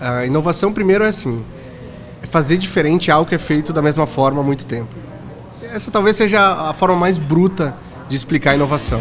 A inovação, primeiro, é assim: é fazer diferente algo que é feito da mesma forma há muito tempo. Essa talvez seja a forma mais bruta de explicar a inovação.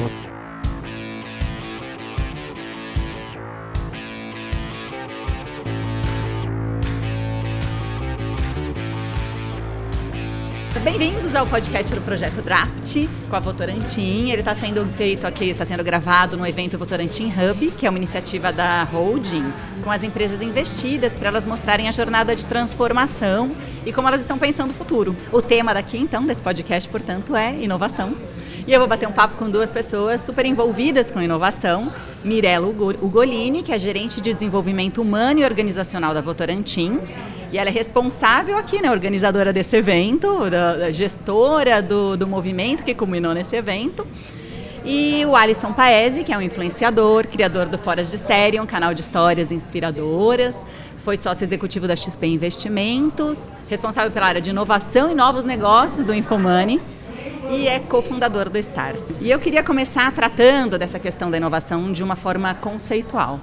Ao podcast do Projeto Draft com a Votorantim. Ele está sendo feito aqui, está sendo gravado no evento Votorantim Hub, que é uma iniciativa da Holding, com as empresas investidas para elas mostrarem a jornada de transformação e como elas estão pensando o futuro. O tema daqui, então, desse podcast, portanto, é inovação. E eu vou bater um papo com duas pessoas super envolvidas com inovação. Mirella Ugolini, que é gerente de desenvolvimento humano e organizacional da Votorantim, e ela é responsável aqui, né, organizadora desse evento, da, da gestora do, do movimento que culminou nesse evento. E o Alisson Paese, que é um influenciador, criador do Foras de Série, um canal de histórias inspiradoras. Foi sócio executivo da XP Investimentos, responsável pela área de inovação e novos negócios do Infomani e é cofundador do Stars. E eu queria começar tratando dessa questão da inovação de uma forma conceitual.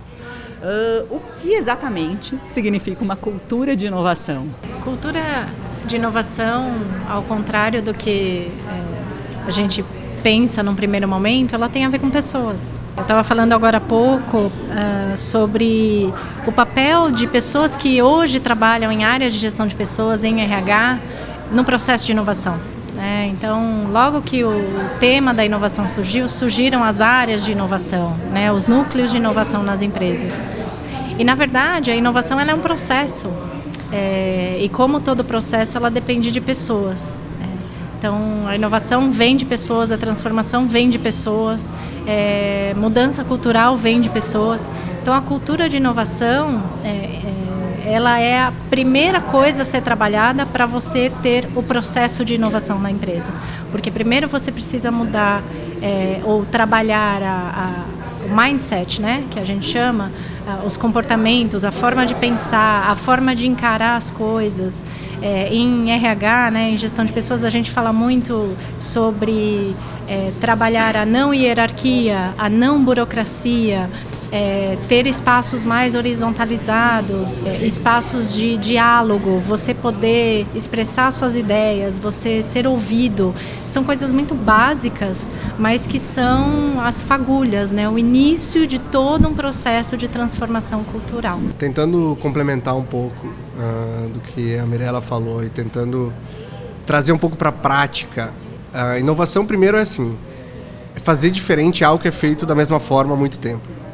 Uh, o que exatamente significa uma cultura de inovação? Cultura de inovação, ao contrário do que é, a gente pensa num primeiro momento, ela tem a ver com pessoas. Eu estava falando agora há pouco uh, sobre o papel de pessoas que hoje trabalham em áreas de gestão de pessoas, em RH, no processo de inovação. Então, logo que o tema da inovação surgiu, surgiram as áreas de inovação, né? os núcleos de inovação nas empresas. E, na verdade, a inovação é um processo. É, e como todo processo, ela depende de pessoas. Né? Então, a inovação vem de pessoas, a transformação vem de pessoas, é, mudança cultural vem de pessoas. Então, a cultura de inovação é, é ela é a primeira coisa a ser trabalhada para você ter o processo de inovação na empresa. Porque primeiro você precisa mudar é, ou trabalhar a, a, o mindset, né, que a gente chama, a, os comportamentos, a forma de pensar, a forma de encarar as coisas. É, em RH, né, em gestão de pessoas, a gente fala muito sobre é, trabalhar a não hierarquia, a não burocracia, é, ter espaços mais horizontalizados, é, espaços de diálogo, você poder expressar suas ideias, você ser ouvido, são coisas muito básicas, mas que são as fagulhas, né? o início de todo um processo de transformação cultural. Tentando complementar um pouco uh, do que a Mirella falou e tentando trazer um pouco para a prática, a inovação primeiro é assim, é fazer diferente algo que é feito da mesma forma há muito tempo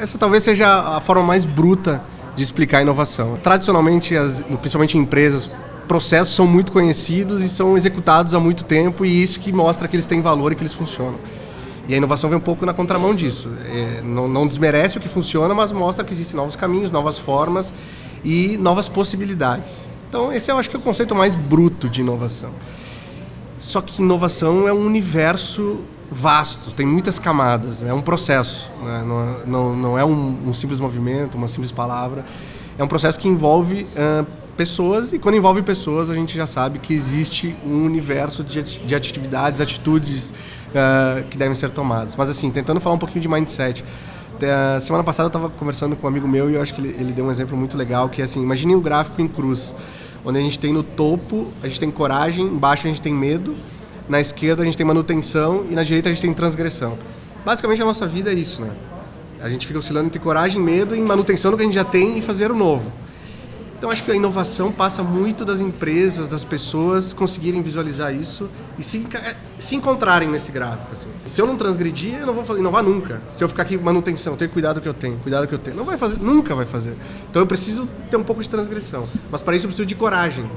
essa talvez seja a forma mais bruta de explicar a inovação. Tradicionalmente, as, principalmente em empresas, processos são muito conhecidos e são executados há muito tempo e isso que mostra que eles têm valor e que eles funcionam. E a inovação vem um pouco na contramão disso. É, não, não, desmerece o que funciona, mas mostra que existem novos caminhos, novas formas e novas possibilidades. Então, esse eu acho que é o conceito mais bruto de inovação. Só que inovação é um universo vasto, tem muitas camadas, é um processo, né? não, não, não, é um, um, simples movimento, uma simples palavra, é um processo que envolve uh, pessoas e quando envolve pessoas a gente já sabe que existe um universo de, de atividades, atitudes uh, que devem ser tomadas. Mas assim, tentando falar um pouquinho de mindset, uh, semana passada eu estava conversando com um amigo meu e eu acho que ele, ele deu um exemplo muito legal que é assim, imagine um gráfico em cruz, onde a gente tem no topo, a gente tem coragem, embaixo a gente tem medo, na esquerda a gente tem manutenção e na direita a gente tem transgressão. Basicamente a nossa vida é isso, né? A gente fica oscilando entre coragem, medo e manutenção do que a gente já tem e fazer o novo. Então acho que a inovação passa muito das empresas, das pessoas conseguirem visualizar isso e se, é, se encontrarem nesse gráfico. Assim. Se eu não transgredir, eu não vou fazer, inovar nunca. Se eu ficar aqui manutenção, ter cuidado que eu tenho, cuidado que eu tenho, não vai fazer, nunca vai fazer. Então eu preciso ter um pouco de transgressão, mas para isso eu preciso de coragem.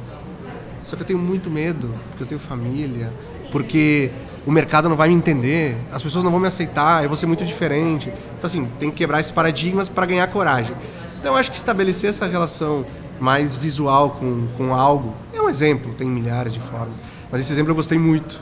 Só que eu tenho muito medo, porque eu tenho família, porque o mercado não vai me entender, as pessoas não vão me aceitar, eu vou ser muito diferente. Então, assim, tem que quebrar esses paradigmas para ganhar coragem. Então, eu acho que estabelecer essa relação mais visual com, com algo é um exemplo, tem milhares de formas, mas esse exemplo eu gostei muito.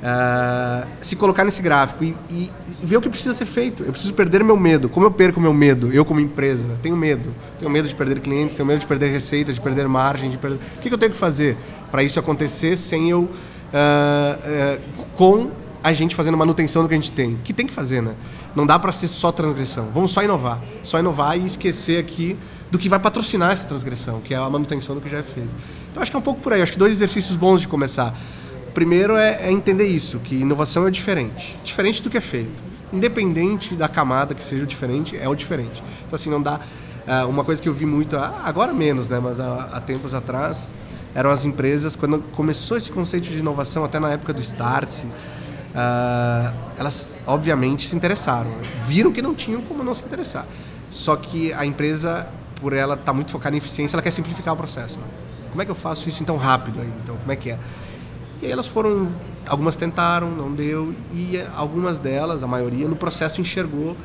Uh, se colocar nesse gráfico e, e, ver o que precisa ser feito. Eu preciso perder meu medo. Como eu perco meu medo? Eu, como empresa, tenho medo. Tenho medo de perder clientes, tenho medo de perder receita, de perder margem, de perder. O que, que eu tenho que fazer para isso acontecer sem eu uh, com a gente fazendo manutenção do que a gente tem. Que tem que fazer, né? Não dá para ser só transgressão. Vamos só inovar. Só inovar e esquecer aqui do que vai patrocinar essa transgressão, que é a manutenção do que já é feito. Então acho que é um pouco por aí. Acho que dois exercícios bons de começar. O primeiro é, é entender isso, que inovação é diferente, diferente do que é feito. Independente da camada que seja o diferente, é o diferente. Então assim não dá. Uh, uma coisa que eu vi muito agora menos, né? Mas há, há tempos atrás eram as empresas quando começou esse conceito de inovação até na época do Startse uh, elas obviamente se interessaram. Viram que não tinham como não se interessar. Só que a empresa, por ela estar tá muito focada em eficiência, ela quer simplificar o processo. Né? Como é que eu faço isso tão rápido aí? Então, como é que é? E aí elas foram, algumas tentaram, não deu, e algumas delas, a maioria, no processo enxergou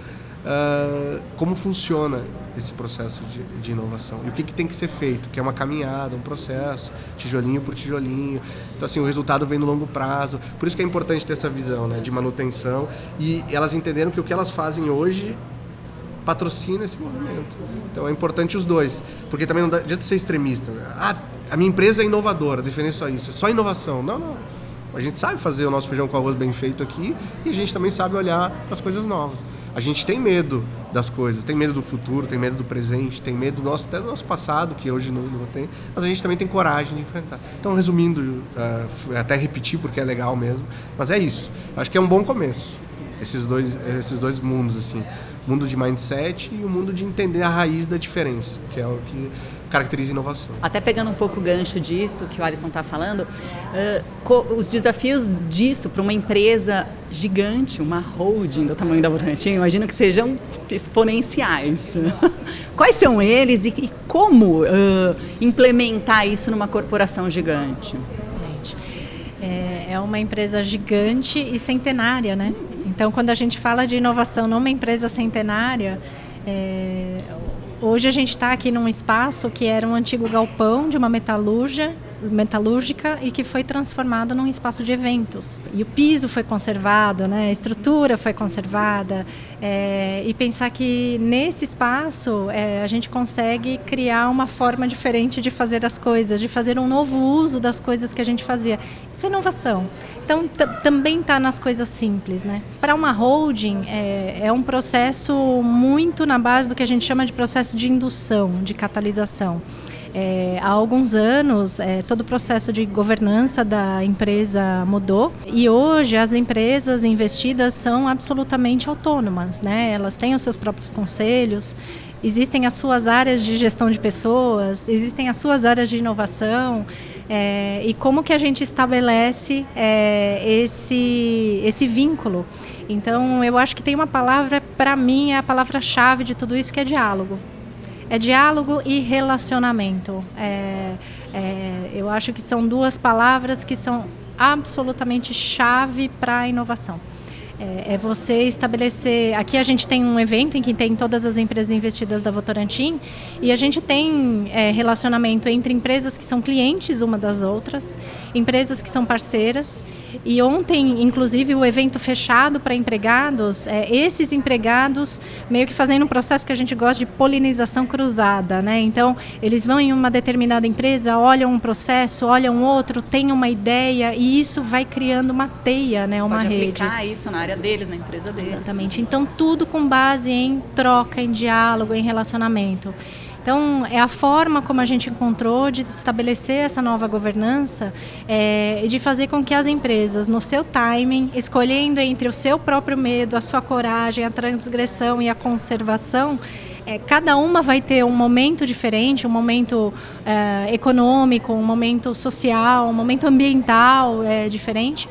uh, como funciona esse processo de, de, inovação e o que, que tem que ser feito, que é uma caminhada, um processo, tijolinho por tijolinho. Então assim, o resultado vem no longo prazo. Por isso que é importante ter essa visão, né, de manutenção e elas entenderam que o que elas fazem hoje patrocina esse movimento. Então é importante os dois, porque também não adianta ser extremista. Né? Ah, a minha empresa é inovadora, defender só isso, é só inovação. Não, não. A gente sabe fazer o nosso feijão com arroz bem feito aqui e a gente também sabe olhar para as coisas novas. A gente tem medo das coisas, tem medo do futuro, tem medo do presente, tem medo do nosso, até do nosso passado, que hoje não, não tem, mas a gente também tem coragem de enfrentar. Então, resumindo, uh, até repetir porque é legal mesmo, mas é isso. Acho que é um bom começo, esses dois, esses dois mundos, assim. O mundo de mindset e o mundo de entender a raiz da diferença, que é o que caracteriza inovação. Até pegando um pouco o gancho disso que o Alisson está falando, uh, os desafios disso para uma empresa gigante, uma holding do tamanho da Votorantim, imagino que sejam exponenciais. Quais são eles e, e como uh, implementar isso numa corporação gigante? Excelente. É, é uma empresa gigante e centenária, né? Então, quando a gente fala de inovação numa empresa centenária, é, Hoje a gente está aqui num espaço que era um antigo galpão de uma metalúrgia metalúrgica e que foi transformada num espaço de eventos. E o piso foi conservado, né? a estrutura foi conservada. É, e pensar que nesse espaço é, a gente consegue criar uma forma diferente de fazer as coisas, de fazer um novo uso das coisas que a gente fazia. Isso é inovação. Então também está nas coisas simples. Né? Para uma holding é, é um processo muito na base do que a gente chama de processo de indução, de catalisação. É, há alguns anos, é, todo o processo de governança da empresa mudou e hoje as empresas investidas são absolutamente autônomas, né? Elas têm os seus próprios conselhos, existem as suas áreas de gestão de pessoas, existem as suas áreas de inovação. É, e como que a gente estabelece é, esse, esse vínculo? Então, eu acho que tem uma palavra, para mim, é a palavra-chave de tudo isso, que é diálogo é diálogo e relacionamento. É, é, eu acho que são duas palavras que são absolutamente chave para a inovação. É, é, você estabelecer. Aqui a gente tem um evento em que tem todas as empresas investidas da Votorantim e a gente tem é, relacionamento entre empresas que são clientes uma das outras, empresas que são parceiras e ontem, inclusive, o evento fechado para empregados, é, esses empregados meio que fazendo um processo que a gente gosta de polinização cruzada, né? Então, eles vão em uma determinada empresa, olham um processo, olham outro, têm uma ideia e isso vai criando uma teia, né? Uma Pode rede. aplicar isso na área deles, na empresa deles. Exatamente. Então, tudo com base em troca, em diálogo, em relacionamento. Então, é a forma como a gente encontrou de estabelecer essa nova governança é, e de fazer com que as empresas, no seu timing, escolhendo entre o seu próprio medo, a sua coragem, a transgressão e a conservação, é, cada uma vai ter um momento diferente, um momento é, econômico, um momento social, um momento ambiental é, diferente.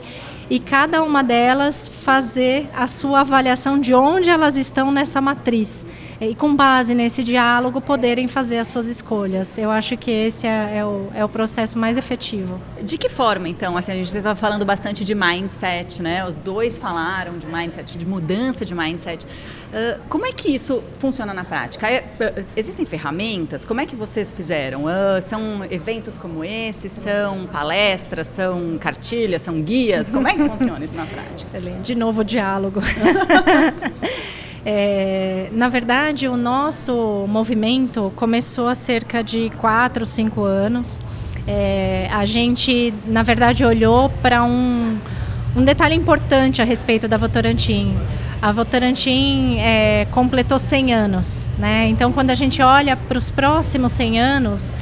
E cada uma delas fazer a sua avaliação de onde elas estão nessa matriz e com base nesse diálogo poderem fazer as suas escolhas. Eu acho que esse é, é, o, é o processo mais efetivo. De que forma, então? Assim, a gente estava falando bastante de mindset, né? Os dois falaram de mindset, de mudança de mindset. Uh, como é que isso funciona na prática? É, uh, existem ferramentas? Como é que vocês fizeram? Uh, são eventos como esse? São palestras? São cartilhas? São guias? Como é que funciona isso na prática? De novo, o diálogo. É, na verdade, o nosso movimento começou há cerca de 4, 5 anos. É, a gente, na verdade, olhou para um, um detalhe importante a respeito da Votorantim. a Votorantim é, completou 100 anos, né? Então, quando a gente olha para os próximos 100 anos,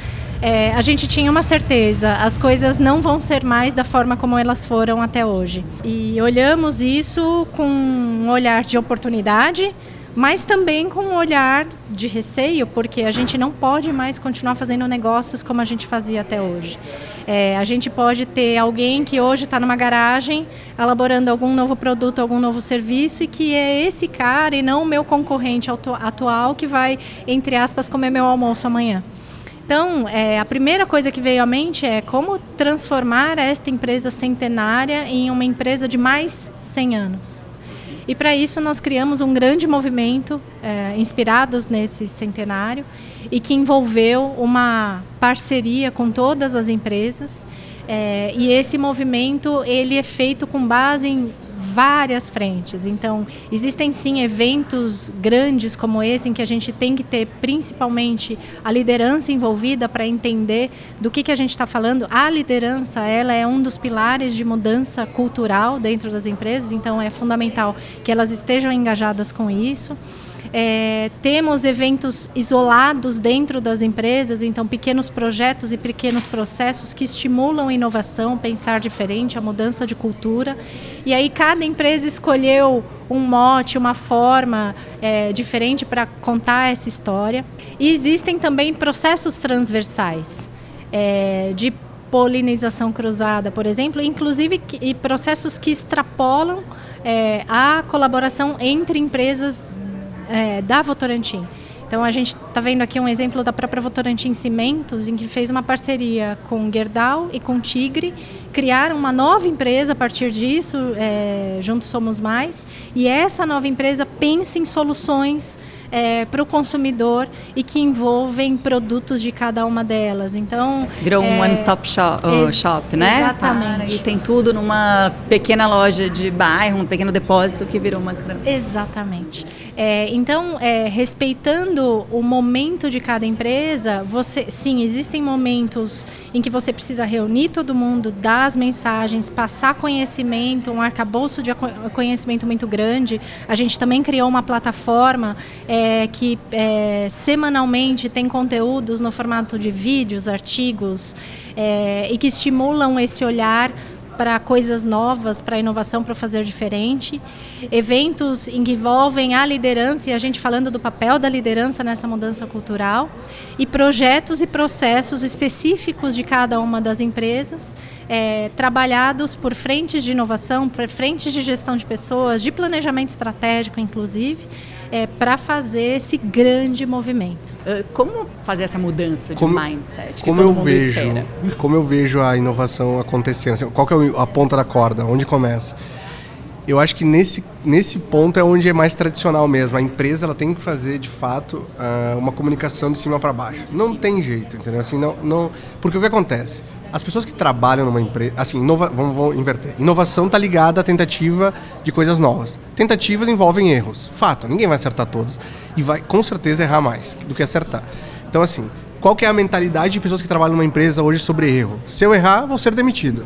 é, a gente tinha uma certeza, as coisas não vão ser mais da forma como elas foram até hoje. E olhamos isso com um olhar de oportunidade, mas também com um olhar de receio, porque a gente não pode mais continuar fazendo negócios como a gente fazia até hoje. É, a gente pode ter alguém que hoje está numa garagem elaborando algum novo produto, algum novo serviço e que é esse cara e não o meu concorrente atual que vai, entre aspas, comer meu almoço amanhã. Então, é, a primeira coisa que veio à mente é como transformar esta empresa centenária em uma empresa de mais 100 anos. E para isso nós criamos um grande movimento é, inspirados nesse centenário e que envolveu uma parceria com todas as empresas. É, e esse movimento ele é feito com base em várias frentes. Então, existem sim eventos grandes como esse em que a gente tem que ter principalmente a liderança envolvida para entender do que, que a gente está falando. A liderança, ela é um dos pilares de mudança cultural dentro das empresas, então é fundamental que elas estejam engajadas com isso. É, temos eventos isolados dentro das empresas, então pequenos projetos e pequenos processos que estimulam a inovação, pensar diferente, a mudança de cultura. E aí cada empresa escolheu um mote, uma forma é, diferente para contar essa história. E existem também processos transversais é, de polinização cruzada, por exemplo, inclusive e processos que extrapolam é, a colaboração entre empresas é, da Votorantim. Então a gente está vendo aqui um exemplo da própria Votorantim Cimentos, em que fez uma parceria com Gerdau e com Tigre, criaram uma nova empresa a partir disso, é, Juntos Somos Mais, e essa nova empresa pensa em soluções é, para o consumidor e que envolvem produtos de cada uma delas. Então virou um é, one-stop shop, uh, shop, né? Exatamente. E tem tudo numa pequena loja de bairro, um pequeno depósito que virou uma. Exatamente. É, então, é, respeitando o momento de cada empresa, você, sim, existem momentos em que você precisa reunir todo mundo, dar as mensagens, passar conhecimento, um arcabouço de conhecimento muito grande. A gente também criou uma plataforma é, que é, semanalmente tem conteúdos no formato de vídeos, artigos, é, e que estimulam esse olhar para coisas novas, para inovação, para fazer diferente. Eventos em que envolvem a liderança e a gente falando do papel da liderança nessa mudança cultural. E projetos e processos específicos de cada uma das empresas, é, trabalhados por frentes de inovação, por frentes de gestão de pessoas, de planejamento estratégico, inclusive é, para fazer esse grande movimento. Uh, como fazer essa mudança de como, mindset? como eu vejo, espera? como eu vejo a inovação acontecendo? Assim, qual que é a ponta da corda? Onde começa? Eu acho que nesse, nesse ponto é onde é mais tradicional mesmo. A empresa ela tem que fazer, de fato, uh, uma comunicação de cima para baixo. Não tem jeito, entendeu? Assim, não, não... Porque o que acontece? As pessoas que trabalham numa empresa, assim, inova, vamos, vamos inverter. Inovação está ligada à tentativa de coisas novas. Tentativas envolvem erros, fato. Ninguém vai acertar todas e vai com certeza errar mais do que acertar. Então, assim, qual que é a mentalidade de pessoas que trabalham numa empresa hoje sobre erro? Se eu errar, vou ser demitido.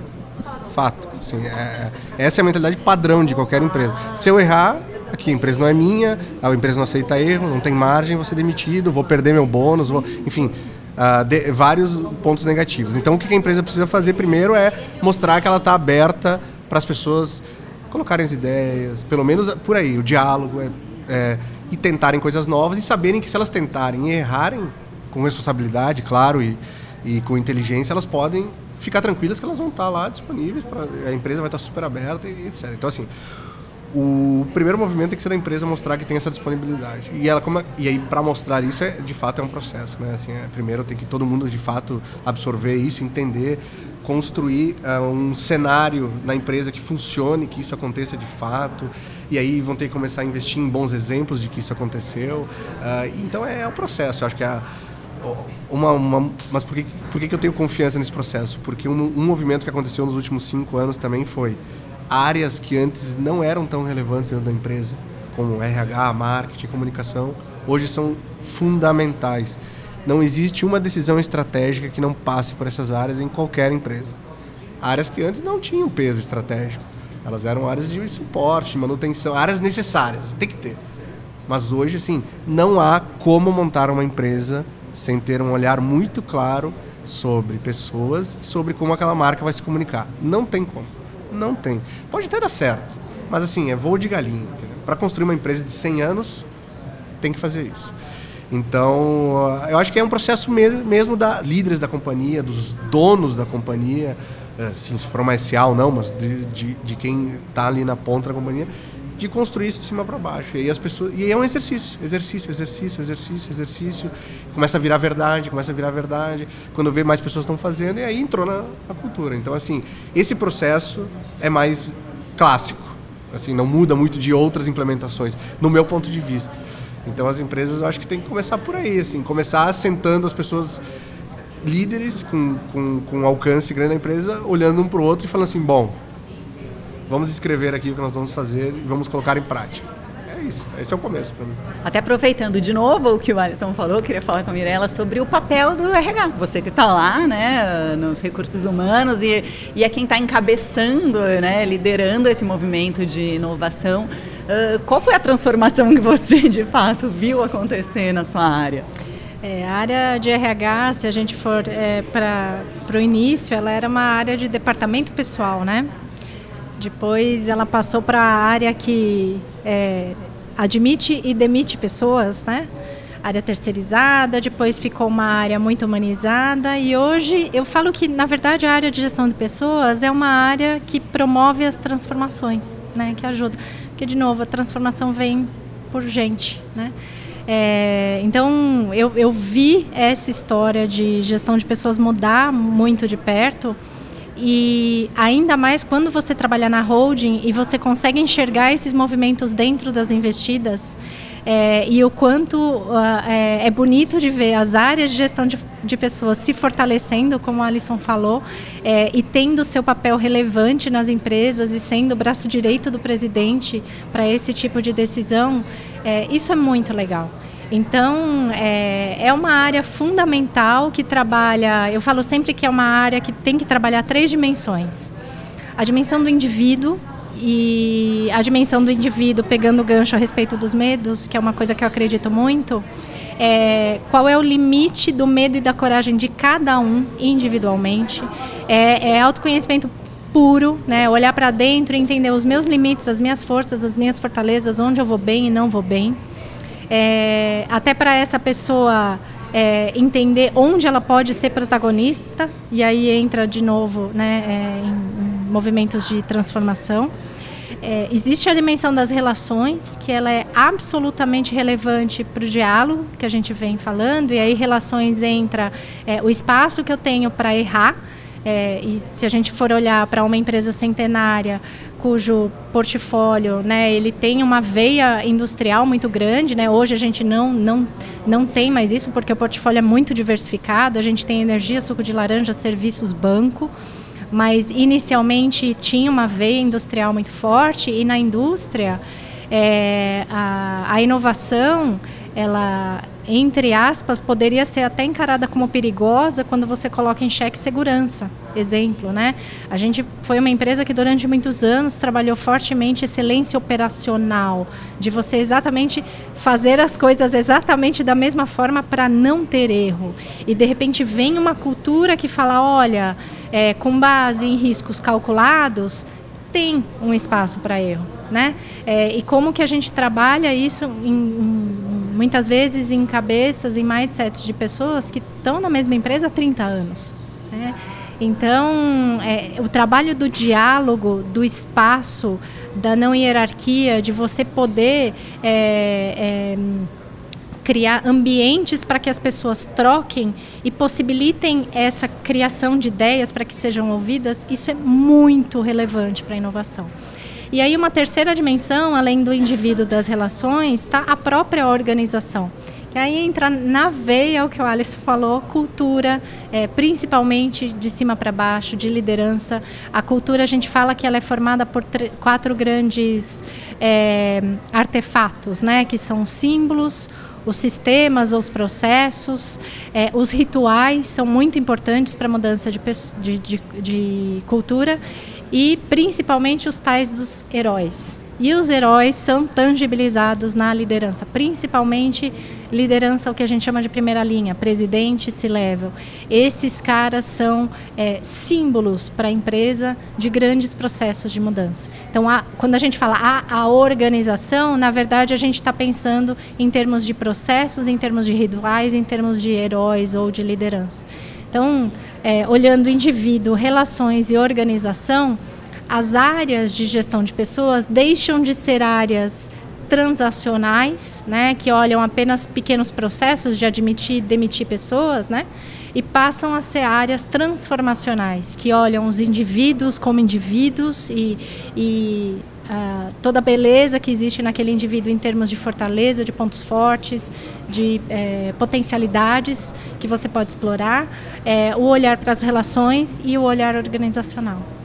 Fato. Assim, é, essa é a mentalidade padrão de qualquer empresa. Se eu errar, aqui a empresa não é minha, a empresa não aceita erro, não tem margem, vou ser demitido, vou perder meu bônus, vou, enfim, uh, de, vários pontos negativos. Então, o que a empresa precisa fazer primeiro é mostrar que ela está aberta para as pessoas colocarem as ideias, pelo menos por aí, o diálogo, é, é, e tentarem coisas novas e saberem que se elas tentarem e errarem com responsabilidade, claro, e, e com inteligência, elas podem ficar tranquilas que elas vão estar lá disponíveis, pra, a empresa vai estar super aberta e etc. Então, assim, o primeiro movimento tem que ser da empresa mostrar que tem essa disponibilidade. E ela como, e aí para mostrar isso é de fato é um processo, né? Assim, é, primeiro tem que todo mundo de fato absorver isso, entender, construir uh, um cenário na empresa que funcione, que isso aconteça de fato. E aí vão ter que começar a investir em bons exemplos de que isso aconteceu. Uh, então é, é o processo. Eu acho que é a, uma, uma, mas por que, por que eu tenho confiança nesse processo? Porque um, um movimento que aconteceu nos últimos cinco anos também foi áreas que antes não eram tão relevantes dentro da empresa, como RH, marketing, comunicação, hoje são fundamentais. Não existe uma decisão estratégica que não passe por essas áreas em qualquer empresa. Áreas que antes não tinham peso estratégico. Elas eram áreas de suporte, manutenção, áreas necessárias, tem que ter. Mas hoje, assim, não há como montar uma empresa sem ter um olhar muito claro sobre pessoas, sobre como aquela marca vai se comunicar. Não tem como. Não tem. Pode até dar certo, mas assim, é voo de galinha, Para construir uma empresa de 100 anos, tem que fazer isso. Então, eu acho que é um processo mesmo da líderes da companhia, dos donos da companhia, assim, se for SA ou não, mas de, de, de quem está ali na ponta da companhia, de construir isso de cima para baixo. E as pessoas, e é um exercício, exercício, exercício, exercício, exercício. Começa a virar verdade, começa a virar verdade. Quando vê mais pessoas estão fazendo, e aí entrou na, na cultura. Então assim, esse processo é mais clássico. Assim, não muda muito de outras implementações, no meu ponto de vista. Então as empresas eu acho que tem que começar por aí, assim, começar assentando as pessoas líderes com, com, com alcance grande na empresa, olhando um para o outro e falando assim, bom, vamos escrever aqui o que nós vamos fazer e vamos colocar em prática. É isso, esse é o começo para mim. Até aproveitando de novo o que o Alisson falou, queria falar com a Mirella sobre o papel do RH. Você que está lá, né, nos recursos humanos e, e é quem está encabeçando, né, liderando esse movimento de inovação. Uh, qual foi a transformação que você, de fato, viu acontecer na sua área? É, a área de RH, se a gente for é, para o início, ela era uma área de departamento pessoal, né? Depois ela passou para a área que é, admite e demite pessoas, né? Área terceirizada, depois ficou uma área muito humanizada e hoje eu falo que, na verdade, a área de gestão de pessoas é uma área que promove as transformações, né? Que ajuda. Porque, de novo, a transformação vem por gente, né? É, então, eu, eu vi essa história de gestão de pessoas mudar muito de perto e ainda mais quando você trabalha na holding e você consegue enxergar esses movimentos dentro das investidas é, e o quanto uh, é, é, bonito de ver as áreas de gestão de, de pessoas se fortalecendo, como a Alison falou, é, e tendo seu papel relevante nas empresas e sendo o braço direito do presidente para esse tipo de decisão, isso é muito legal. Então, é, é uma área fundamental que trabalha. Eu falo sempre que é uma área que tem que trabalhar três dimensões: a dimensão do indivíduo, e a dimensão do indivíduo, pegando o gancho a respeito dos medos, que é uma coisa que eu acredito muito, é, qual é o limite do medo e da coragem de cada um individualmente. É, é autoconhecimento puro, né? olhar para dentro e entender os meus limites, as minhas forças, as minhas fortalezas, onde eu vou bem e não vou bem é, até para essa pessoa é, entender onde ela pode ser protagonista, e aí entra de novo né, é, em, em, movimentos de transformação. É, existe a dimensão das relações, que ela é absolutamente relevante para o diálogo que a gente vem falando, e aí relações entra é, o espaço que eu tenho para errar, é, e se a gente for olhar para uma empresa centenária, cujo portfólio, né, ele tem uma veia industrial muito grande, né? Hoje a gente não não não tem mais isso porque o portfólio é muito diversificado. A gente tem energia, suco de laranja, serviços, banco, mas inicialmente tinha uma veia industrial muito forte e na indústria é, a, a inovação ela entre aspas, poderia ser até encarada como perigosa quando você coloca em xeque segurança. Exemplo, né? A gente foi uma empresa que durante muitos anos trabalhou fortemente excelência operacional, de você exatamente fazer as coisas exatamente da mesma forma para não ter erro. E de repente vem uma cultura que fala, olha, é, com base em riscos calculados, tem um espaço para erro, né? É, e como que a gente trabalha isso em, em muitas vezes em cabeças, em mindsets de pessoas que estão na mesma empresa há 30 anos. Né? Então, é, o trabalho do diálogo, do espaço, da não hierarquia, de você poder é, é, criar ambientes para que as pessoas troquem e possibilitem essa criação de ideias para que sejam ouvidas, isso é muito relevante para a inovação. E aí uma terceira dimensão, além do indivíduo das relações, está a própria organização. Que aí entra na veia o que o Alice falou, cultura, é, principalmente de cima para baixo, de liderança. A cultura a gente fala que ela é formada por quatro grandes é, artefatos, né? Que são símbolos, os sistemas, os processos, é, os rituais são muito importantes para a mudança de, de, de, de cultura e principalmente os tais dos heróis. E os heróis são tangibilizados na liderança, principalmente liderança, o que a gente chama de primeira linha, presidente, se level. Esses caras são é, símbolos para a empresa de grandes processos de mudança. Então, a, quando a gente fala a, a organização, na verdade, a gente está pensando em termos de processos, em termos de rituais, em termos de heróis ou de liderança. Então, é, olhando indivíduo, relações e organização, as áreas de gestão de pessoas deixam de ser áreas transacionais, né, que olham apenas pequenos processos de admitir e demitir pessoas, né, e passam a ser áreas transformacionais, que olham os indivíduos como indivíduos e, e uh, toda a beleza que existe naquele indivíduo em termos de fortaleza, de pontos fortes, de eh, potencialidades que você pode explorar, eh, o olhar para as relações e o olhar organizacional.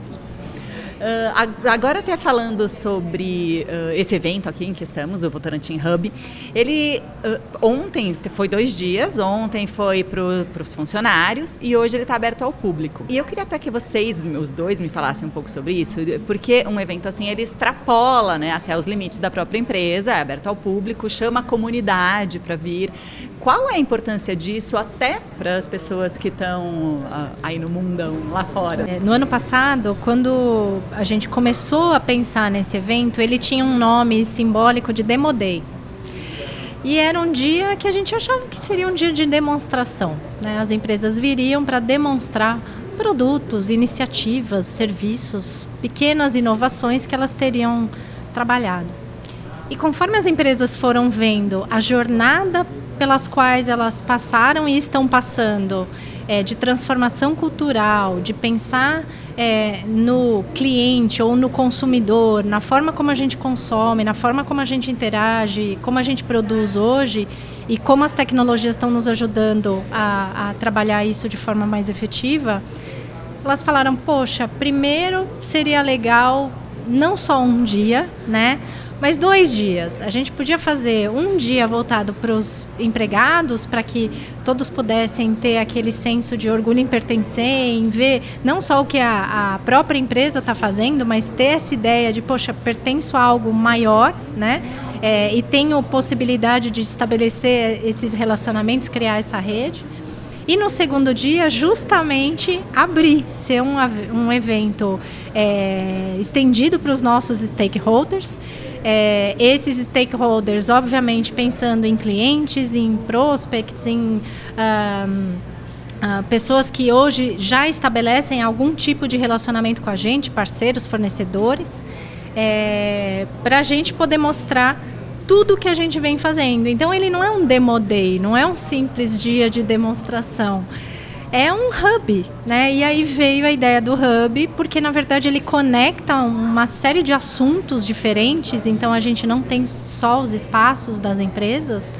Uh, agora até falando sobre uh, esse evento aqui em que estamos, o Votorantim Hub, ele uh, ontem foi dois dias, ontem foi para os funcionários e hoje ele está aberto ao público. E eu queria até que vocês, os dois, me falassem um pouco sobre isso, porque um evento assim ele extrapola, né, até os limites da própria empresa, é aberto ao público, chama a comunidade para vir. Qual é a importância disso até para as pessoas que estão aí no mundão lá fora? É, no ano passado, quando a gente começou a pensar nesse evento, ele tinha um nome simbólico de Demo Day. E era um dia que a gente achava que seria um dia de demonstração. Né? As empresas viriam para demonstrar produtos, iniciativas, serviços, pequenas inovações que elas teriam trabalhado. E conforme as empresas foram vendo a jornada pelas quais elas passaram e estão passando, é, de transformação cultural, de pensar é, no cliente ou no consumidor, na forma como a gente consome, na forma como a gente interage, como a gente produz hoje e como as tecnologias estão nos ajudando a, a trabalhar isso de forma mais efetiva, elas falaram: poxa, primeiro seria legal não só um dia, né? Mas dois dias. A gente podia fazer um dia voltado para os empregados, para que todos pudessem ter aquele senso de orgulho em pertencer, em ver não só o que a, a própria empresa está fazendo, mas ter essa ideia de, poxa, pertenço a algo maior, né? É, e tenho possibilidade de estabelecer esses relacionamentos, criar essa rede. E no segundo dia, justamente abrir, ser um, um evento é, estendido para os nossos stakeholders é, esses stakeholders, obviamente, pensando em clientes, em prospects, em um, uh, pessoas que hoje já estabelecem algum tipo de relacionamento com a gente, parceiros, fornecedores, é, para a gente poder mostrar tudo que a gente vem fazendo. Então, ele não é um demo day, não é um simples dia de demonstração é um hub, né? E aí veio a ideia do hub, porque na verdade ele conecta uma série de assuntos diferentes, então a gente não tem só os espaços das empresas,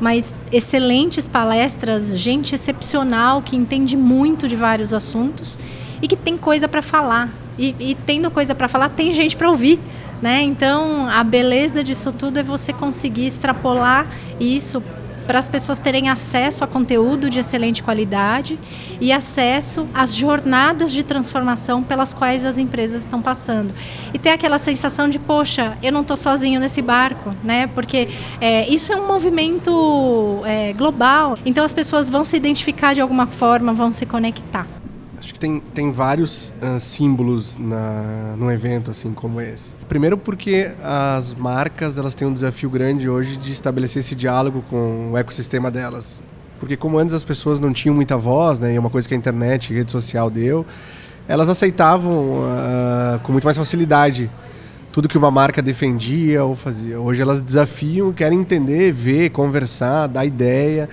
mas excelentes palestras, gente excepcional que entende muito de vários assuntos e que tem coisa para falar. E, e tendo coisa para falar, tem gente para ouvir. Né? Então, a beleza disso tudo é você conseguir extrapolar isso para as pessoas terem acesso a conteúdo de excelente qualidade e acesso às jornadas de transformação pelas quais as empresas estão passando. E ter aquela sensação de, poxa, eu não estou sozinho nesse barco, né? Porque é, isso é um movimento é, global. Então as pessoas vão se identificar de alguma forma, vão se conectar. Acho que tem, tem vários uh, símbolos na, num evento assim como esse. Primeiro porque as marcas elas têm um desafio grande hoje de estabelecer esse diálogo com o ecossistema delas. Porque como antes as pessoas não tinham muita voz, né, e é uma coisa que a internet, a rede social deu, elas aceitavam uh, com muito mais facilidade tudo que uma marca defendia ou fazia. Hoje elas desafiam, querem entender, ver, conversar, dar ideia.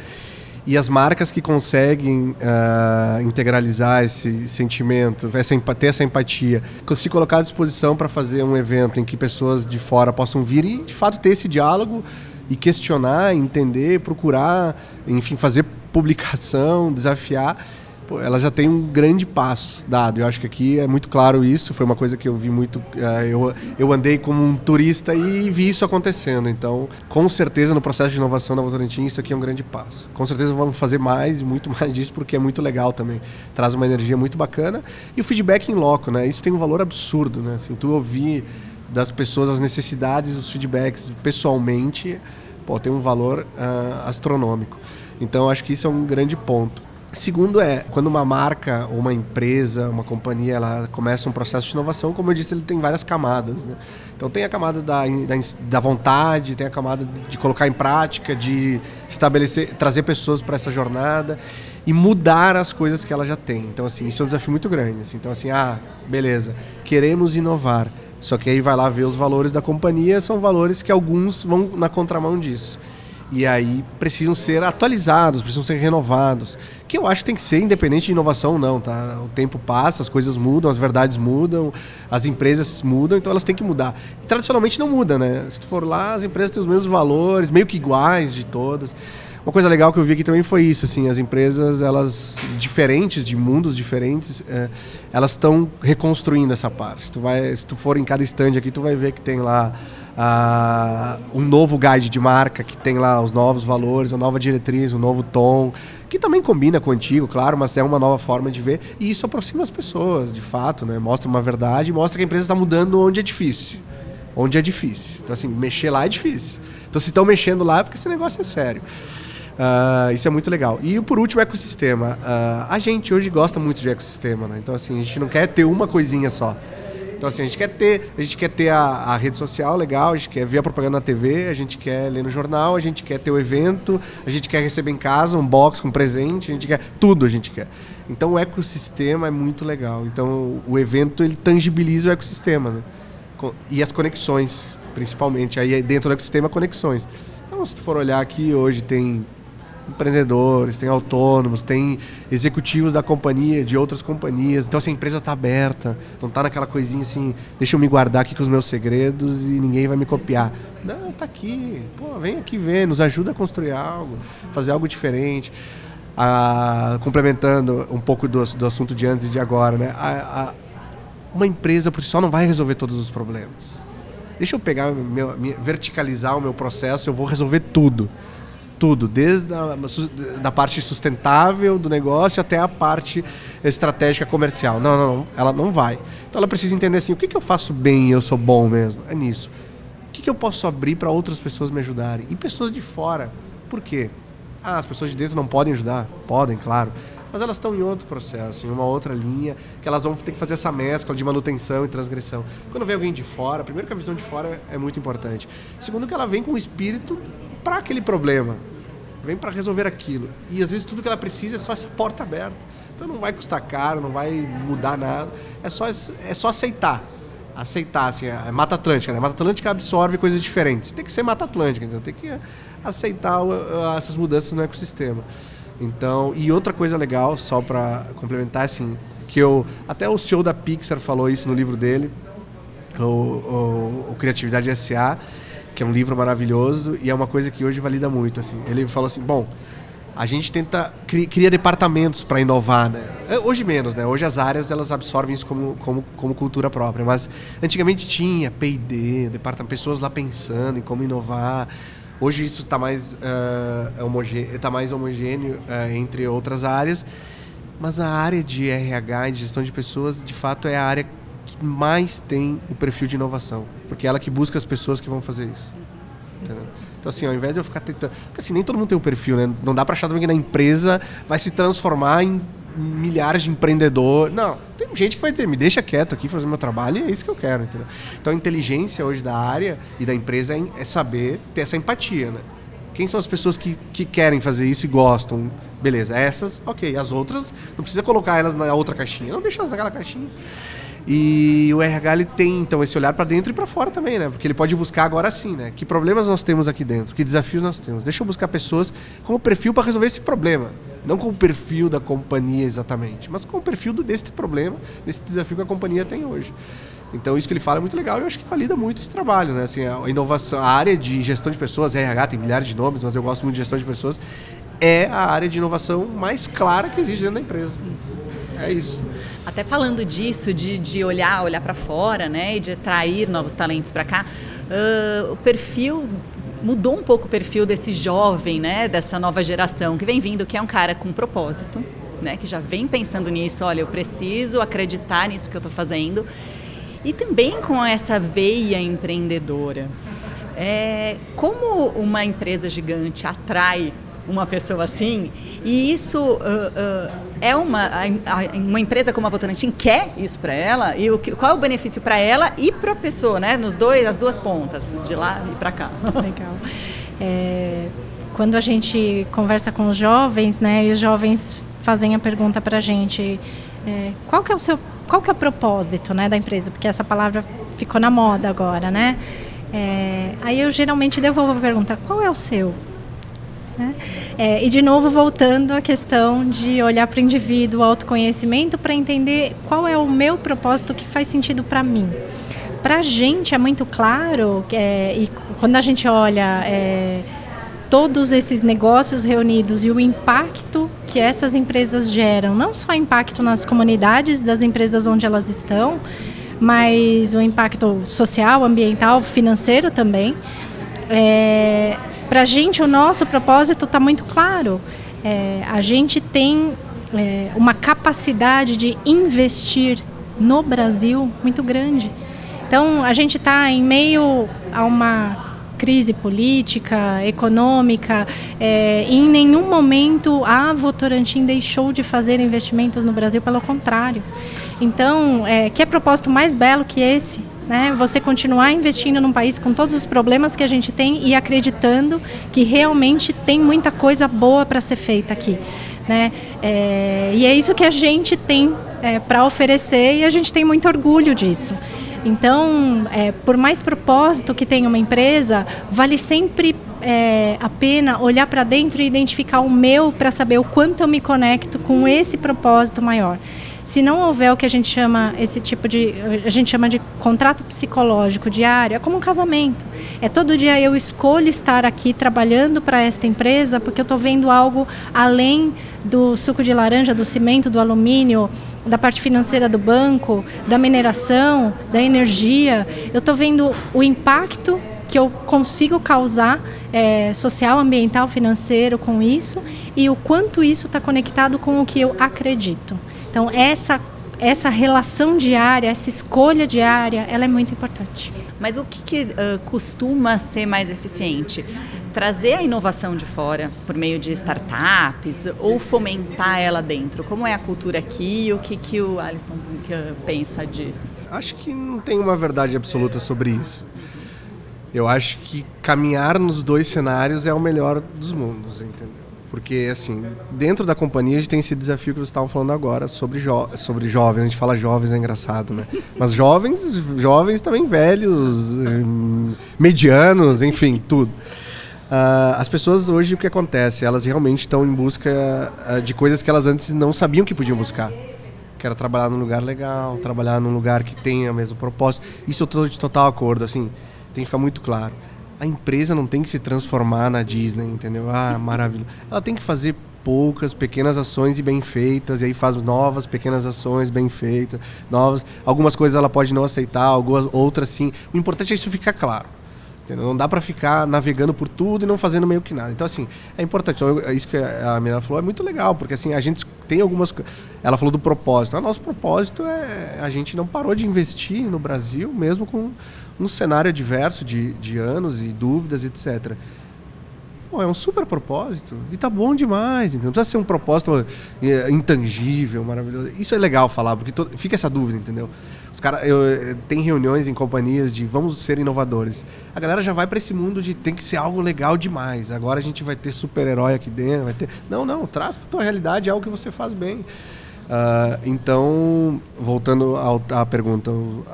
E as marcas que conseguem uh, integralizar esse sentimento, essa, ter essa empatia, se colocar à disposição para fazer um evento em que pessoas de fora possam vir e, de fato, ter esse diálogo e questionar, entender, procurar, enfim, fazer publicação, desafiar, ela já tem um grande passo dado. Eu acho que aqui é muito claro isso. Foi uma coisa que eu vi muito. Uh, eu, eu andei como um turista e vi isso acontecendo. Então, com certeza, no processo de inovação da Votorantim, isso aqui é um grande passo. Com certeza vamos fazer mais e muito mais disso, porque é muito legal também. Traz uma energia muito bacana. E o feedback em loco, né? Isso tem um valor absurdo, né? Assim, tu ouvir das pessoas as necessidades, os feedbacks pessoalmente, pô, tem um valor uh, astronômico. Então, acho que isso é um grande ponto. Segundo é, quando uma marca, uma empresa, uma companhia, ela começa um processo de inovação, como eu disse, ele tem várias camadas. Né? Então tem a camada da, da, da, vontade, tem a camada de colocar em prática, de estabelecer, trazer pessoas para essa jornada e mudar as coisas que ela já tem. Então assim, isso é um desafio muito grande. Assim. Então assim, ah, beleza, queremos inovar. Só que aí vai lá ver os valores da companhia, são valores que alguns vão na contramão disso e aí precisam ser atualizados, precisam ser renovados. Que eu acho que tem que ser independente de inovação ou não, tá? O tempo passa, as coisas mudam, as verdades mudam, as empresas mudam, então elas têm que mudar. E tradicionalmente não muda, né? Se tu for lá, as empresas têm os mesmos valores, meio que iguais de todas. Uma coisa legal que eu vi aqui também foi isso, assim, as empresas, elas diferentes, de mundos diferentes, é, elas estão reconstruindo essa parte. Tu vai, se tu for em cada stand aqui, tu vai ver que tem lá uh, um novo guide de marca que tem lá os novos valores, a nova diretriz, o um novo tom, que também combina com o antigo, claro, mas é uma nova forma de ver e isso aproxima as pessoas, de fato, né? Mostra uma verdade, mostra que a empresa está mudando onde é difícil. Onde é difícil. Então, assim, mexer lá é difícil. Então, se estão mexendo lá é porque esse negócio é sério. Uh, isso é muito legal. E por último, ecossistema. Uh, a gente hoje gosta muito de ecossistema, né? Então, assim, a gente não quer ter uma coisinha só. Então, assim, a gente quer ter, a gente quer ter a, a, rede social legal, a gente quer ver a propaganda na TV, a gente quer ler no jornal, a gente quer ter o evento, a gente quer receber em casa um box com presente, a gente quer tudo, a gente quer. Então, o ecossistema é muito legal. Então, o evento ele tangibiliza o ecossistema, né? E as conexões, principalmente. Aí dentro do ecossistema, conexões. Então, se tu for olhar aqui, hoje tem empreendedores, tem autônomos, tem executivos da companhia, de outras companhias. Então, assim, a empresa está aberta, não está naquela coisinha assim, deixa eu me guardar aqui com os meus segredos e ninguém vai me copiar. Não, tá aqui, pô, vem aqui ver, nos ajuda a construir algo, fazer algo diferente. Ah, complementando um pouco do, do assunto de antes e de agora, né? A, a, uma empresa por si só não vai resolver todos os problemas. Deixa eu pegar, meu, verticalizar o meu processo, eu vou resolver tudo tudo, desde a da parte sustentável do negócio até a parte estratégica comercial. Não, não, ela não vai. Então ela precisa entender assim, o que, que eu faço bem eu sou bom mesmo? É nisso. O que, que eu posso abrir para outras pessoas me ajudarem? E pessoas de fora. Por quê? Ah, as pessoas de dentro não podem ajudar? Podem, claro. Mas elas estão em outro processo, em uma outra linha, que elas vão ter que fazer essa mescla de manutenção e transgressão. Quando vem alguém de fora, primeiro que a visão de fora é muito importante. Segundo que ela vem com o espírito para aquele problema. Vem para resolver aquilo. E às vezes tudo que ela precisa é só essa porta aberta. Então não vai custar caro, não vai mudar nada. É só, é só aceitar. Aceitar, assim, é Mata Atlântica, né? Mata Atlântica absorve coisas diferentes. Tem que ser Mata Atlântica, então tem que aceitar essas mudanças no ecossistema. Então, e outra coisa legal, só para complementar, assim, que eu até o CEO da Pixar falou isso no livro dele, o, o, o Criatividade SA, que é um livro maravilhoso e é uma coisa que hoje valida muito. Assim. Ele falou assim: bom, a gente tenta cria departamentos para inovar, né? É, hoje menos, né? Hoje as áreas elas absorvem isso como, como, como cultura própria, mas antigamente tinha P&D, pessoas lá pensando em como inovar. Hoje isso está mais, uh, homogêneo, tá mais homogêneo uh, entre outras áreas, mas a área de RH, de gestão de pessoas, de fato é a área que mais tem o perfil de inovação. Porque é ela que busca as pessoas que vão fazer isso. Entendeu? Então, assim, ao invés de eu ficar tentando. Porque assim, nem todo mundo tem um perfil, né? Não dá para achar também que na empresa vai se transformar em milhares de empreendedores. Não, tem gente que vai dizer, me deixa quieto aqui fazer meu trabalho e é isso que eu quero, entendeu? Então a inteligência hoje da área e da empresa é, é saber ter essa empatia, né? Quem são as pessoas que, que querem fazer isso e gostam? Beleza, essas, ok. As outras, não precisa colocar elas na outra caixinha. Não deixa elas naquela caixinha. E o RH ele tem então esse olhar para dentro e para fora também, né? Porque ele pode buscar agora sim, né? Que problemas nós temos aqui dentro? Que desafios nós temos? Deixa eu buscar pessoas com o perfil para resolver esse problema, não com o perfil da companhia exatamente, mas com o perfil desse problema, desse desafio que a companhia tem hoje. Então isso que ele fala é muito legal e eu acho que valida muito esse trabalho, né? Assim, a inovação, a área de gestão de pessoas, RH tem milhares de nomes, mas eu gosto muito de gestão de pessoas é a área de inovação mais clara que existe dentro da empresa. É isso. Até falando disso, de, de olhar, olhar para fora, né, e de atrair novos talentos para cá, uh, o perfil mudou um pouco o perfil desse jovem, né, dessa nova geração que vem vindo, que é um cara com propósito, né, que já vem pensando nisso, olha, eu preciso acreditar nisso que eu estou fazendo, e também com essa veia empreendedora. É, como uma empresa gigante atrai uma pessoa assim, e isso uh, uh, é uma, uma empresa como a Votorantim quer isso para ela, e o, qual é o benefício para ela e para a pessoa, né? Nos dois, as duas pontas, de lá e para cá. Legal. É, quando a gente conversa com os jovens, né, e os jovens fazem a pergunta para a gente, é, qual que é o seu, qual que é o propósito, né, da empresa? Porque essa palavra ficou na moda agora, né? É, aí eu geralmente devolvo a pergunta, qual é o seu? Né? É, e de novo voltando à questão de olhar para o indivíduo, autoconhecimento, para entender qual é o meu propósito que faz sentido para mim. Para a gente é muito claro, é, e quando a gente olha é, todos esses negócios reunidos e o impacto que essas empresas geram, não só impacto nas comunidades das empresas onde elas estão, mas o impacto social, ambiental, financeiro também. É, para a gente, o nosso propósito está muito claro. É, a gente tem é, uma capacidade de investir no Brasil muito grande. Então, a gente está em meio a uma crise política, econômica, é, em nenhum momento a Votorantim deixou de fazer investimentos no Brasil, pelo contrário. Então, é, que é propósito mais belo que esse? Né? Você continuar investindo num país com todos os problemas que a gente tem e acreditando que realmente tem muita coisa boa para ser feita aqui, né? É, e é isso que a gente tem é, para oferecer e a gente tem muito orgulho disso. Então, é, por mais propósito que tenha uma empresa, vale sempre é, a pena olhar para dentro e identificar o meu para saber o quanto eu me conecto com esse propósito maior. Se não houver o que a gente chama esse tipo de a gente chama de contrato psicológico diário, é como um casamento. É todo dia eu escolho estar aqui trabalhando para esta empresa porque eu estou vendo algo além do suco de laranja, do cimento, do alumínio, da parte financeira do banco, da mineração, da energia. Eu estou vendo o impacto que eu consigo causar é, social, ambiental, financeiro com isso e o quanto isso está conectado com o que eu acredito. Então, essa essa relação diária, essa escolha diária, ela é muito importante. Mas o que, que uh, costuma ser mais eficiente? Trazer a inovação de fora por meio de startups ou fomentar ela dentro? Como é a cultura aqui e o que, que o Alisson pensa disso? Acho que não tem uma verdade absoluta sobre isso. Eu acho que caminhar nos dois cenários é o melhor dos mundos, entendeu? Porque, assim, dentro da companhia a gente tem esse desafio que vocês estavam falando agora sobre, jo sobre jovens. A gente fala jovens, é engraçado, né? Mas jovens, jovens também velhos, hum, medianos, enfim, tudo. Uh, as pessoas hoje, o que acontece? Elas realmente estão em busca uh, de coisas que elas antes não sabiam que podiam buscar. Que era trabalhar num lugar legal, trabalhar num lugar que tenha o mesmo propósito. Isso eu estou de total acordo, assim, tem que ficar muito claro a empresa não tem que se transformar na Disney, entendeu? Ah, maravilhoso. Ela tem que fazer poucas pequenas ações e bem feitas, e aí faz novas pequenas ações bem feitas, novas. Algumas coisas ela pode não aceitar, algumas outras sim. O importante é isso ficar claro. Entendeu? Não dá para ficar navegando por tudo e não fazendo meio que nada. Então, assim, é importante. É isso que a Mirella falou é muito legal, porque assim, a gente tem algumas. Ela falou do propósito. O nosso propósito é. A gente não parou de investir no Brasil, mesmo com um cenário diverso de, de anos e dúvidas, etc. Pô, é um super propósito e tá bom demais, então não precisa ser um propósito é, intangível, maravilhoso. Isso é legal falar, porque fica essa dúvida, entendeu? Os cara, eu, tem reuniões em companhias de vamos ser inovadores. A galera já vai para esse mundo de tem que ser algo legal demais. Agora a gente vai ter super-herói aqui dentro, vai ter. Não, não, traz para tua realidade algo que você faz bem. Uh, então, voltando ao, à pergunta,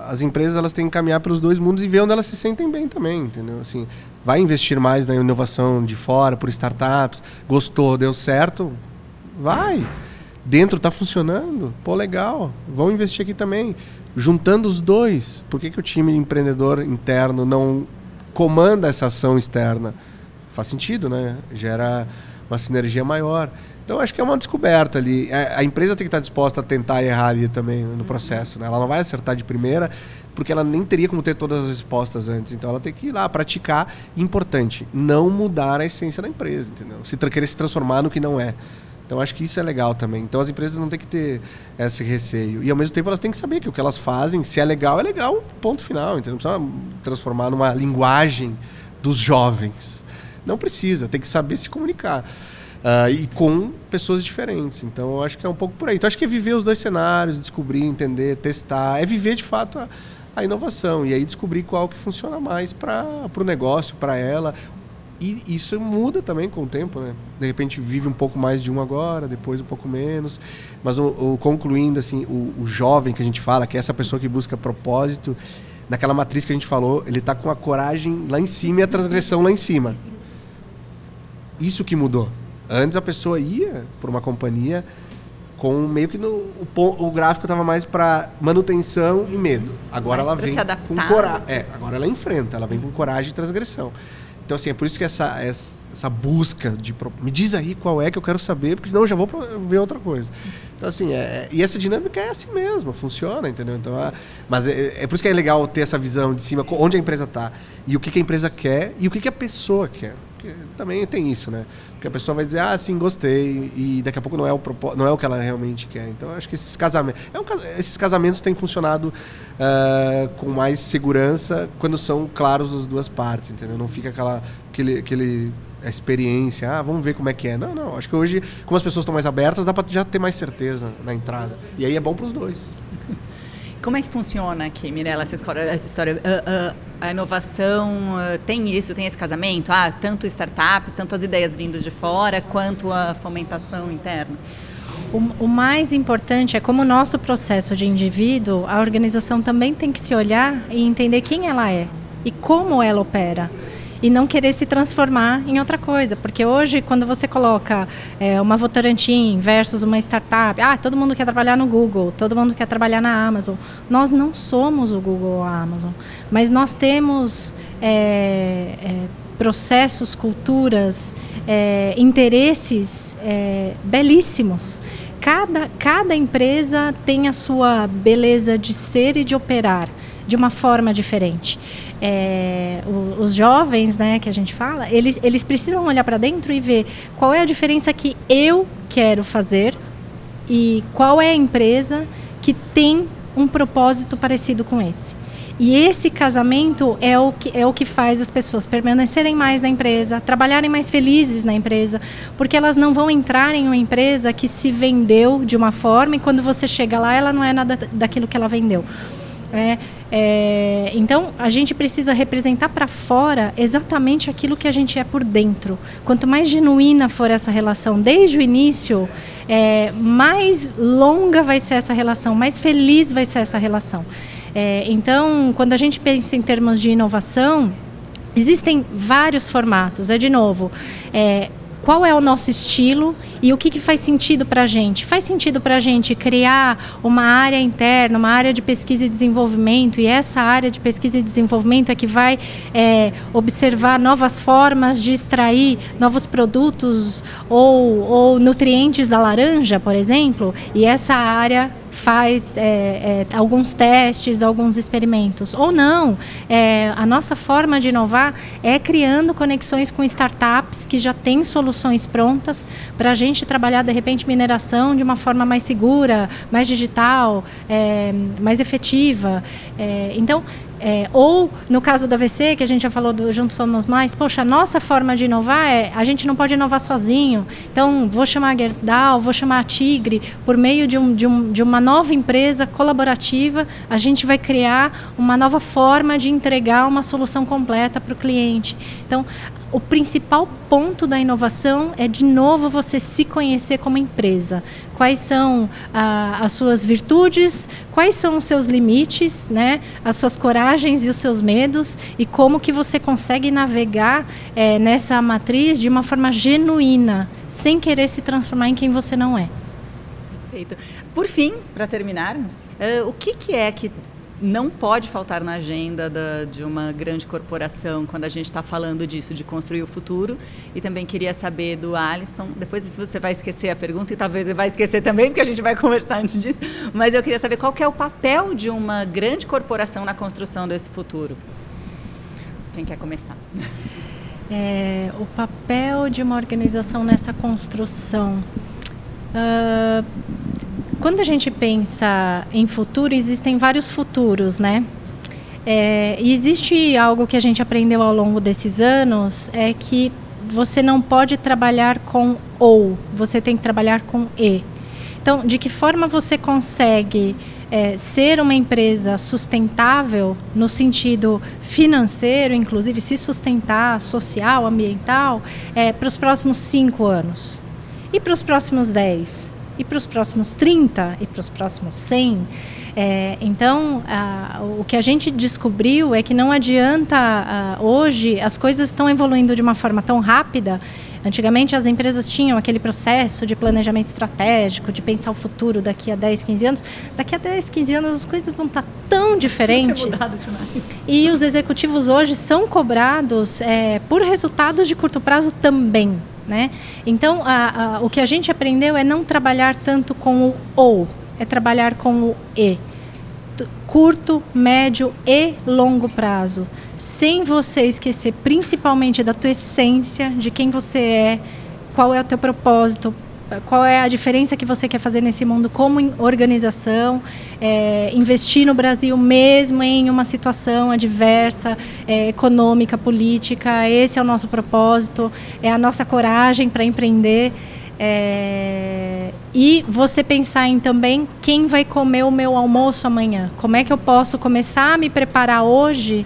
as empresas elas têm que caminhar pelos dois mundos e ver onde elas se sentem bem também, entendeu? Assim, vai investir mais na inovação de fora, por startups, gostou, deu certo, vai. Dentro está funcionando, pô, legal, vão investir aqui também. Juntando os dois, por que, que o time empreendedor interno não comanda essa ação externa? Faz sentido, né? Gera uma sinergia maior. Então acho que é uma descoberta ali. A, a empresa tem que estar disposta a tentar errar ali também no processo. Né? Ela não vai acertar de primeira, porque ela nem teria como ter todas as respostas antes. Então ela tem que ir lá praticar. Importante, não mudar a essência da empresa, entendeu? Se querer se transformar no que não é. Então acho que isso é legal também. Então as empresas não têm que ter esse receio. E ao mesmo tempo elas têm que saber que o que elas fazem, se é legal, é legal, ponto final. Entendeu? Não precisa transformar numa linguagem dos jovens. Não precisa, tem que saber se comunicar. Uh, e com pessoas diferentes. Então, eu acho que é um pouco por aí. Então, acho que é viver os dois cenários, descobrir, entender, testar. É viver, de fato, a, a inovação. E aí descobrir qual que funciona mais para o negócio, para ela. E isso muda também com o tempo, né? De repente vive um pouco mais de um agora, depois um pouco menos. Mas o, o concluindo, assim, o, o, jovem que a gente fala, que é essa pessoa que busca propósito, naquela matriz que a gente falou, ele está com a coragem lá em cima e a transgressão lá em cima. Isso que mudou. Antes a pessoa ia por uma companhia com meio que no, o, o gráfico estava mais para manutenção e medo. Agora mais ela vem com coragem. É, agora ela enfrenta, ela vem com coragem e transgressão. Então assim, é por isso que essa, essa busca de me diz aí qual é que eu quero saber, porque senão eu já vou ver outra coisa. Então assim, é, é, e essa dinâmica é assim mesmo, funciona, entendeu? Então, é, mas é, é, por isso que é legal ter essa visão de cima, onde a empresa está e o que, que a empresa quer e o que, que a pessoa quer. Porque também tem isso, né? Porque a pessoa vai dizer, ah, sim, gostei, e daqui a pouco não é o, não é o que ela realmente quer. Então, acho que esses casamentos, é um, esses casamentos têm funcionado uh, com mais segurança quando são claros as duas partes, entendeu? Não fica aquela, aquele, aquele a experiência, ah, vamos ver como é que é. Não, não, acho que hoje, como as pessoas estão mais abertas, dá para já ter mais certeza na entrada. E aí é bom para os dois. Como é que funciona aqui, Mirella, essa história? Essa história uh, uh, a inovação uh, tem isso, tem esse casamento? Ah, tanto startups, tanto as ideias vindo de fora, quanto a fomentação interna? O, o, mais importante é como o nosso processo de indivíduo, a organização também tem que se olhar e entender quem ela é e como ela opera e não querer se transformar em outra coisa. Porque hoje, quando você coloca é, uma Votorantim versus uma startup, ah, todo mundo quer trabalhar no Google, todo mundo quer trabalhar na Amazon. Nós não somos o Google ou a Amazon, mas nós temos é, é, processos, culturas, interesses belíssimos. Cada, cada empresa tem a sua beleza de ser e de operar de uma forma diferente é, os jovens, né, que a gente fala, eles, eles precisam olhar para dentro e ver qual é a diferença que eu quero fazer e qual é a empresa que tem um propósito parecido com esse. E esse casamento é o que, é o que faz as pessoas permanecerem mais na empresa, trabalharem mais felizes na empresa, porque elas não vão entrar em uma empresa que se vendeu de uma forma e quando você chega lá, ela não é nada daquilo que ela vendeu. É, é, então, a gente precisa representar para fora exatamente aquilo que a gente é por dentro. Quanto mais genuína for essa relação desde o início, é, mais longa vai ser essa relação, mais feliz vai ser essa relação. É, então, quando a gente pensa em termos de inovação, existem vários formatos. É de novo, é, qual é o nosso estilo e o que, que faz sentido para a gente. Faz sentido para a gente criar uma área interna, uma área de pesquisa e desenvolvimento, e essa área de pesquisa e desenvolvimento é que vai é, observar novas formas de extrair novos produtos ou, ou nutrientes da laranja, por exemplo, e essa área faz é, é, alguns testes, alguns experimentos. Ou não, é, a nossa forma de inovar é criando conexões com startups que já têm soluções prontas para a gente trabalhar, de repente, mineração de uma forma mais segura, mais digital, é, mais efetiva. É, então, é, ou, no caso da VC, que a gente já falou do Juntos Somos Mais, poxa, a nossa forma de inovar é, a gente não pode inovar sozinho. Então, vou chamar a Gerdau, vou chamar a Tigre, por meio de, um, de, um, de uma nova empresa colaborativa, a gente vai criar uma nova forma de entregar uma solução completa para o cliente. Então, o principal ponto da inovação é, de novo, você se conhecer como empresa. Quais são ah, as suas virtudes, quais são os seus limites, né? as suas coragens e os seus medos, e como que você consegue navegar é, nessa matriz de uma forma genuína, sem querer se transformar em quem você não é. Perfeito. Por fim, para terminarmos, uh, o que, que é que não pode faltar na agenda da, de uma grande corporação quando a gente está falando disso, de construir o futuro. E também queria saber do Alisson, depois você vai esquecer a pergunta e talvez você vai esquecer também, porque a gente vai conversar antes disso, mas eu queria saber qual que é o papel de uma grande corporação na construção desse futuro. Quem quer começar? É, o papel de uma organização nessa construção. Uh, quando a gente pensa em futuro, existem vários futuros, né? É, e existe algo que a gente aprendeu ao longo desses anos, é que você não pode trabalhar com ou, você tem que trabalhar com e. Então, de que forma você consegue é, ser uma empresa sustentável no sentido financeiro, inclusive se sustentar social, ambiental, é, para os próximos cinco anos? E para os próximos dez? E para os próximos 30 e para os próximos 100. É, então, a, o que a gente descobriu é que não adianta, a, hoje, as coisas estão evoluindo de uma forma tão rápida. Antigamente, as empresas tinham aquele processo de planejamento estratégico, de pensar o futuro daqui a 10, 15 anos. Daqui a 10, 15 anos, as coisas vão estar tão diferentes. E os executivos hoje são cobrados é, por resultados de curto prazo também. Né? Então, a, a, o que a gente aprendeu é não trabalhar tanto com o ou, é trabalhar com o e. Curto, médio e longo prazo. Sem você esquecer principalmente da tua essência, de quem você é, qual é o teu propósito, qual é a diferença que você quer fazer nesse mundo como organização, é, investir no Brasil mesmo em uma situação adversa, é, econômica, política. Esse é o nosso propósito, é a nossa coragem para empreender. É, e você pensar em também quem vai comer o meu almoço amanhã. Como é que eu posso começar a me preparar hoje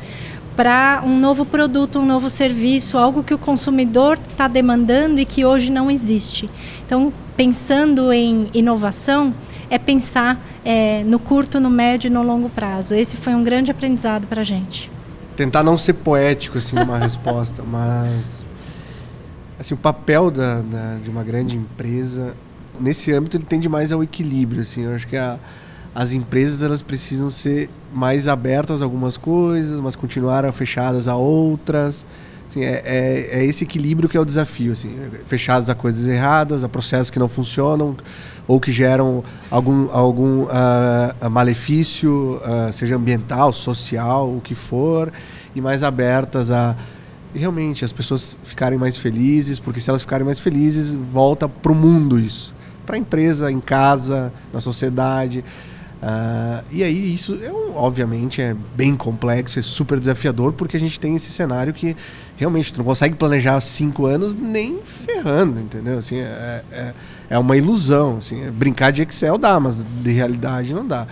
para um novo produto, um novo serviço, algo que o consumidor está demandando e que hoje não existe. Então, pensando em inovação, é pensar é, no curto, no médio e no longo prazo. Esse foi um grande aprendizado para a gente. Tentar não ser poético assim numa resposta, mas assim o papel da, da, de uma grande empresa nesse âmbito ele tende mais ao equilíbrio. Assim, eu acho que a as empresas elas precisam ser mais abertas a algumas coisas, mas continuar fechadas a outras. Assim, é, é, é, esse equilíbrio que é o desafio. Assim, fechadas a coisas erradas, a processos que não funcionam ou que geram algum, algum uh, malefício, uh, seja ambiental, social, o que for, e mais abertas a realmente as pessoas ficarem mais felizes, porque se elas ficarem mais felizes, volta para o mundo isso. Para a empresa, em casa, na sociedade. Uh, e aí isso, é um, obviamente, é bem complexo, é super desafiador, porque a gente tem esse cenário que realmente tu não consegue planejar cinco anos nem ferrando, entendeu? Assim, é, é, é uma ilusão. Assim, é, brincar de Excel dá, mas de realidade não dá.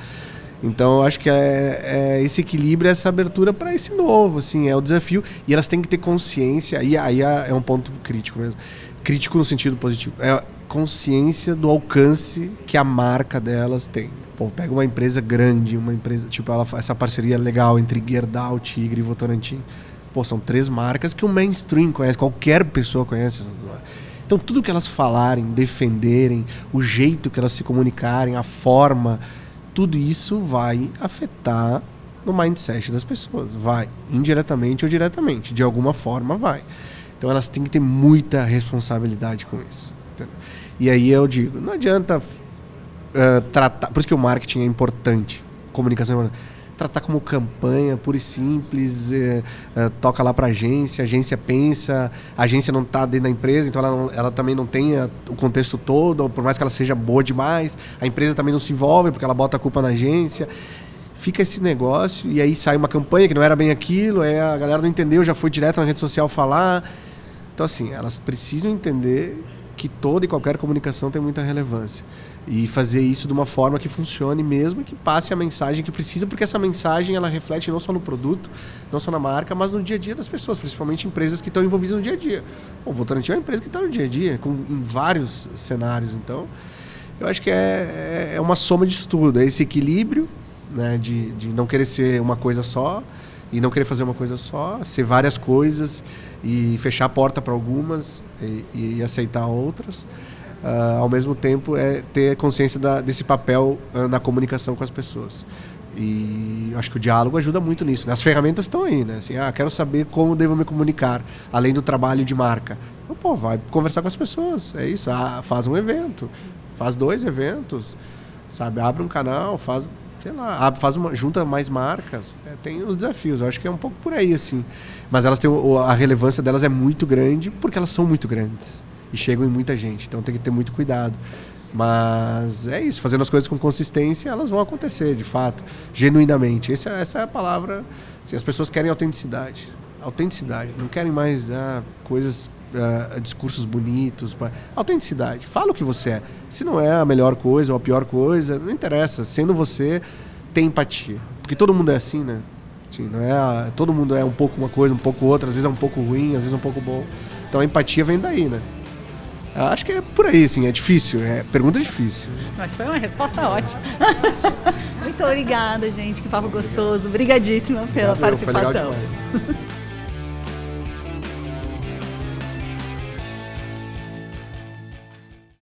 Então, eu acho que é, é esse equilíbrio, essa abertura para esse novo, assim, é o desafio. E elas têm que ter consciência, e aí é, é um ponto crítico mesmo. Crítico no sentido positivo. É consciência do alcance que a marca delas tem. Pô, pega uma empresa grande, uma empresa, tipo, ela, essa parceria legal entre Gerdau, Tigre e Votorantim. Pô, são três marcas que o mainstream conhece, qualquer pessoa conhece. Então, tudo que elas falarem, defenderem, o jeito que elas se comunicarem, a forma, tudo isso vai afetar no mindset das pessoas. Vai, indiretamente ou diretamente, de alguma forma vai. Então, elas têm que ter muita responsabilidade com isso. Entendeu? E aí eu digo, não adianta uh, tratar. Por isso que o marketing é importante. Comunicação é importante. Tratar como campanha pura e simples, uh, uh, toca lá para a agência, a agência pensa, a agência não está dentro da empresa, então ela, não, ela também não tem o contexto todo, por mais que ela seja boa demais, a empresa também não se envolve porque ela bota a culpa na agência fica esse negócio e aí sai uma campanha que não era bem aquilo, aí a galera não entendeu, já foi direto na rede social falar. Então assim, elas precisam entender que toda e qualquer comunicação tem muita relevância e fazer isso de uma forma que funcione mesmo e que passe a mensagem que precisa, porque essa mensagem ela reflete não só no produto, não só na marca, mas no dia a dia das pessoas, principalmente empresas que estão envolvidas no dia a dia. O Votorantim é uma empresa que está no dia a dia, com, em vários cenários. Então, eu acho que é, é, é uma soma de estudo, é esse equilíbrio né, de, de não querer ser uma coisa só e não querer fazer uma coisa só, ser várias coisas e fechar a porta para algumas e, e aceitar outras uh, ao mesmo tempo é ter consciência da, desse papel uh, na comunicação com as pessoas. E acho que o diálogo ajuda muito nisso. Né? As ferramentas estão aí, né? Assim, ah, quero saber como devo me comunicar, além do trabalho de marca. Então, pô, vai conversar com as pessoas. É isso. Ah, faz um evento, faz dois eventos, sabe? Abre um canal, faz, sei lá, faz uma, junta mais marcas. É, tem os desafios. Eu acho que é um pouco por aí, assim. Mas elas têm a relevância delas é muito grande porque elas são muito grandes e chegam em muita gente. Então tem que ter muito cuidado. Mas é isso, fazendo as coisas com consistência, elas vão acontecer, de fato, genuinamente. Essa, essa é a palavra. Assim, as pessoas querem autenticidade. Autenticidade. Não querem mais ah, coisas, ah, discursos bonitos. Autenticidade. Fala o que você é. Se não é a melhor coisa ou a pior coisa, não interessa. Sendo você, tem empatia. Porque todo mundo é assim, né? Assim, não é a, todo mundo é um pouco uma coisa, um pouco outra, às vezes é um pouco ruim, às vezes é um pouco bom. Então a empatia vem daí, né? Acho que é por aí, assim, é difícil, é pergunta difícil. Mas foi uma resposta ótima. Muito obrigada, gente, que papo gostoso. Obrigadíssima pela Obrigado, participação.